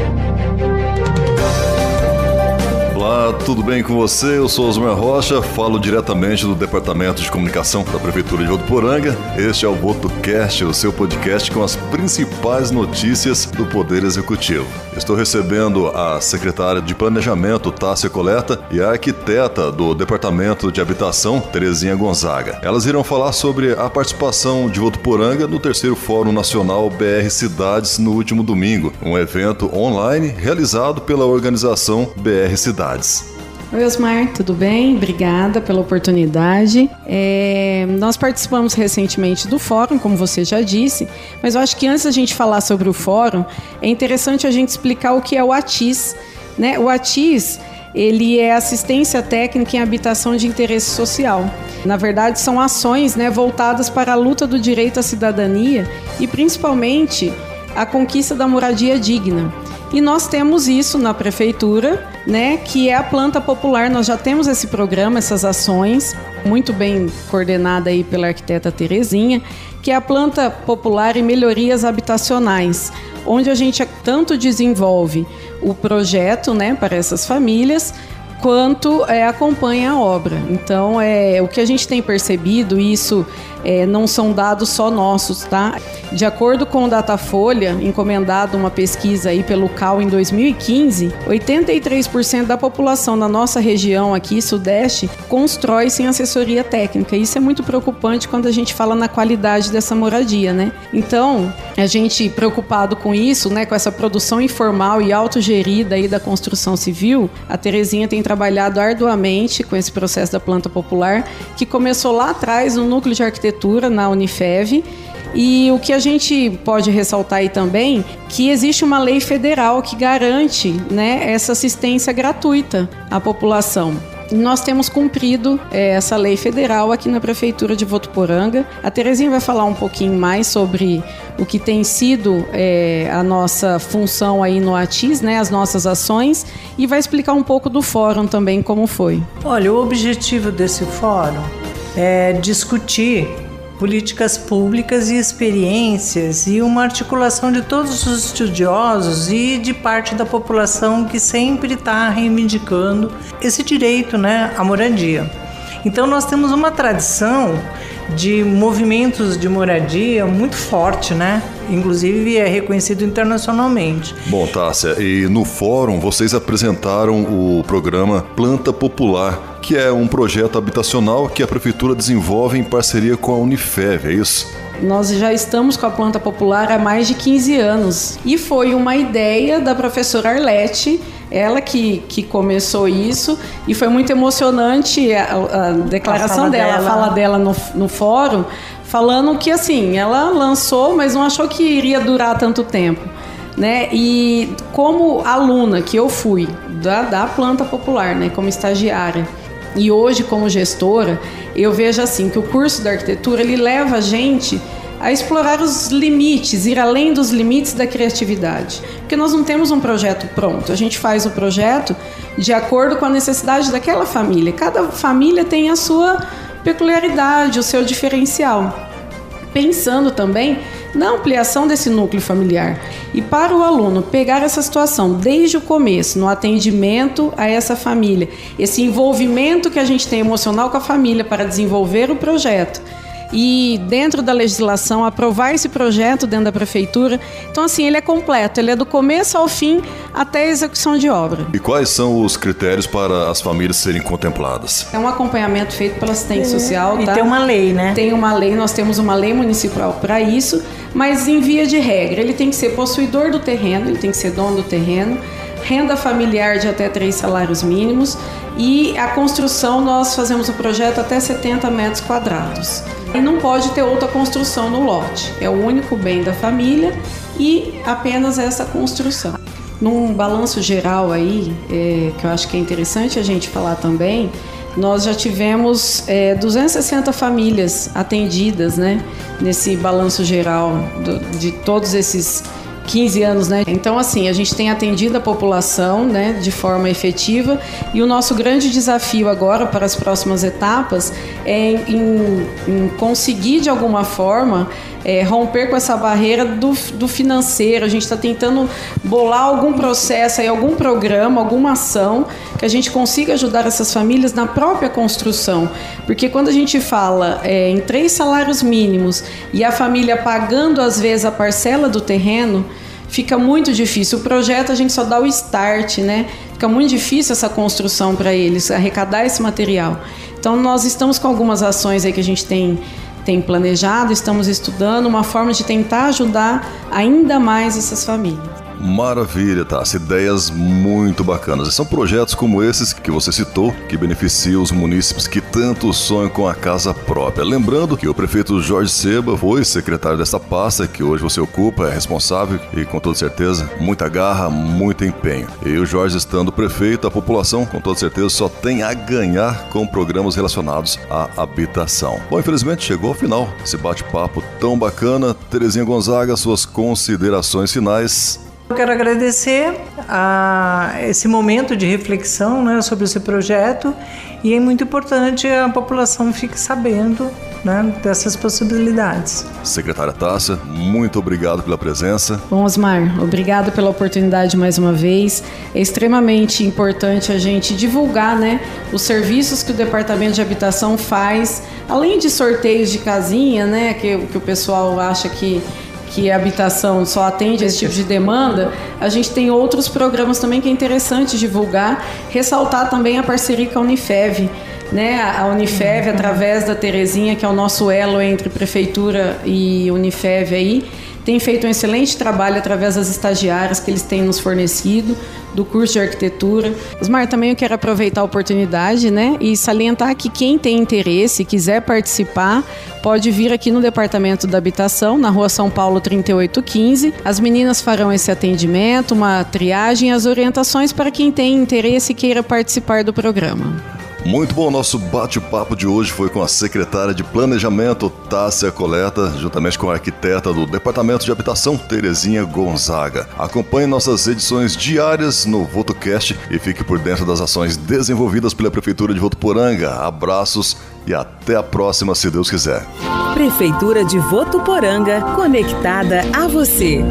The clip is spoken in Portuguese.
Thank you. Tudo bem com você? Eu sou Osmar Rocha, falo diretamente do Departamento de Comunicação da Prefeitura de Votuporanga. Este é o VotoCast, o seu podcast com as principais notícias do Poder Executivo. Estou recebendo a secretária de Planejamento, Tássia Coleta, e a arquiteta do Departamento de Habitação, Terezinha Gonzaga. Elas irão falar sobre a participação de Votuporanga no terceiro Fórum Nacional BR Cidades no último domingo, um evento online realizado pela organização BR Cidades. Oi, Osmar, tudo bem? Obrigada pela oportunidade. É, nós participamos recentemente do fórum, como você já disse, mas eu acho que antes da gente falar sobre o fórum, é interessante a gente explicar o que é o ATIS. Né? O ATIS ele é assistência técnica em habitação de interesse social. Na verdade, são ações né, voltadas para a luta do direito à cidadania e principalmente a conquista da moradia digna. E nós temos isso na prefeitura, né, que é a planta popular. Nós já temos esse programa, essas ações, muito bem coordenada aí pela arquiteta Terezinha, que é a planta popular e melhorias habitacionais, onde a gente tanto desenvolve o projeto, né, para essas famílias, quanto é, acompanha a obra. Então, é o que a gente tem percebido, isso é, não são dados só nossos, tá? De acordo com o Datafolha, encomendado uma pesquisa aí pelo CAL em 2015, 83% da população na nossa região aqui, Sudeste, constrói sem assessoria técnica. Isso é muito preocupante quando a gente fala na qualidade dessa moradia, né? Então, a gente preocupado com isso, né, com essa produção informal e autogerida aí da construção civil, a Terezinha tem trabalhado arduamente com esse processo da planta popular, que começou lá atrás no núcleo de arquitetura arquitetura na Unifev. E o que a gente pode ressaltar aí também que existe uma lei federal que garante né, essa assistência gratuita à população. Nós temos cumprido é, essa lei federal aqui na Prefeitura de Votuporanga. A Terezinha vai falar um pouquinho mais sobre o que tem sido é, a nossa função aí no ATIS, né, as nossas ações, e vai explicar um pouco do fórum também como foi. Olha, o objetivo desse fórum é discutir políticas públicas e experiências e uma articulação de todos os estudiosos e de parte da população que sempre está reivindicando esse direito né, à moradia. Então nós temos uma tradição de movimentos de moradia muito forte, né? Inclusive é reconhecido internacionalmente. Bom, Tássia, e no fórum vocês apresentaram o programa Planta Popular, que é um projeto habitacional que a prefeitura desenvolve em parceria com a Unifev, é isso? Nós já estamos com a planta popular há mais de 15 anos e foi uma ideia da professora Arlete ela que, que começou isso e foi muito emocionante a, a declaração a dela, dela, a fala dela no, no fórum, falando que assim, ela lançou, mas não achou que iria durar tanto tempo. Né? E como aluna que eu fui da, da planta popular, né, como estagiária, e hoje como gestora, eu vejo assim que o curso da arquitetura ele leva a gente a explorar os limites, ir além dos limites da criatividade. Porque nós não temos um projeto pronto, a gente faz o projeto de acordo com a necessidade daquela família. Cada família tem a sua peculiaridade, o seu diferencial. Pensando também na ampliação desse núcleo familiar. E para o aluno pegar essa situação desde o começo, no atendimento a essa família, esse envolvimento que a gente tem emocional com a família para desenvolver o projeto e dentro da legislação aprovar esse projeto dentro da prefeitura. Então assim, ele é completo, ele é do começo ao fim até a execução de obra. E quais são os critérios para as famílias serem contempladas? É um acompanhamento feito pela assistente é. social, tá? E tem uma lei, né? Tem uma lei, nós temos uma lei municipal para isso, mas em via de regra, ele tem que ser possuidor do terreno, ele tem que ser dono do terreno, renda familiar de até três salários mínimos e a construção nós fazemos o projeto até 70 metros quadrados. E não pode ter outra construção no lote. É o único bem da família e apenas essa construção. Num balanço geral aí, é, que eu acho que é interessante a gente falar também, nós já tivemos é, 260 famílias atendidas, né? Nesse balanço geral do, de todos esses 15 anos, né? Então, assim, a gente tem atendido a população, né, de forma efetiva e o nosso grande desafio agora para as próximas etapas é em, em conseguir, de alguma forma, é, romper com essa barreira do, do financeiro. A gente está tentando bolar algum processo, aí, algum programa, alguma ação que a gente consiga ajudar essas famílias na própria construção. Porque quando a gente fala é, em três salários mínimos e a família pagando às vezes a parcela do terreno, fica muito difícil. O projeto a gente só dá o start, né? Fica muito difícil essa construção para eles, arrecadar esse material. Então nós estamos com algumas ações aí que a gente tem tem planejado, estamos estudando uma forma de tentar ajudar ainda mais essas famílias. Maravilha, tá? Ideias muito bacanas. E são projetos como esses que você citou que beneficiam os munícipes que tanto sonham com a casa própria. Lembrando que o prefeito Jorge Seba foi secretário dessa pasta que hoje você ocupa, é responsável e com toda certeza muita garra, muito empenho. E o Jorge estando prefeito, a população com toda certeza só tem a ganhar com programas relacionados à habitação. Bom, infelizmente chegou ao final esse bate-papo tão bacana. Terezinha Gonzaga, suas considerações finais eu quero agradecer a esse momento de reflexão né, sobre esse projeto e é muito importante a população fique sabendo né, dessas possibilidades. Secretária Tássia, muito obrigado pela presença. Bom, Osmar, obrigado pela oportunidade mais uma vez. É extremamente importante a gente divulgar né, os serviços que o Departamento de Habitação faz, além de sorteios de casinha, né, que, que o pessoal acha que que a habitação só atende esse tipo de demanda, a gente tem outros programas também que é interessante divulgar, ressaltar também a parceria com a Unifev. Né, a Unifev, uhum. através da Terezinha, que é o nosso elo entre prefeitura e Unifev aí, tem feito um excelente trabalho através das estagiárias que eles têm nos fornecido, do curso de arquitetura. Osmar, também eu quero aproveitar a oportunidade né, e salientar que quem tem interesse quiser participar, pode vir aqui no Departamento da Habitação, na rua São Paulo 3815. As meninas farão esse atendimento, uma triagem, as orientações para quem tem interesse e queira participar do programa. Muito bom, nosso bate-papo de hoje foi com a secretária de Planejamento, Tássia Coleta, juntamente com a arquiteta do Departamento de Habitação, Terezinha Gonzaga. Acompanhe nossas edições diárias no VotoCast e fique por dentro das ações desenvolvidas pela Prefeitura de Votuporanga. Abraços e até a próxima, se Deus quiser. Prefeitura de Votuporanga, conectada a você.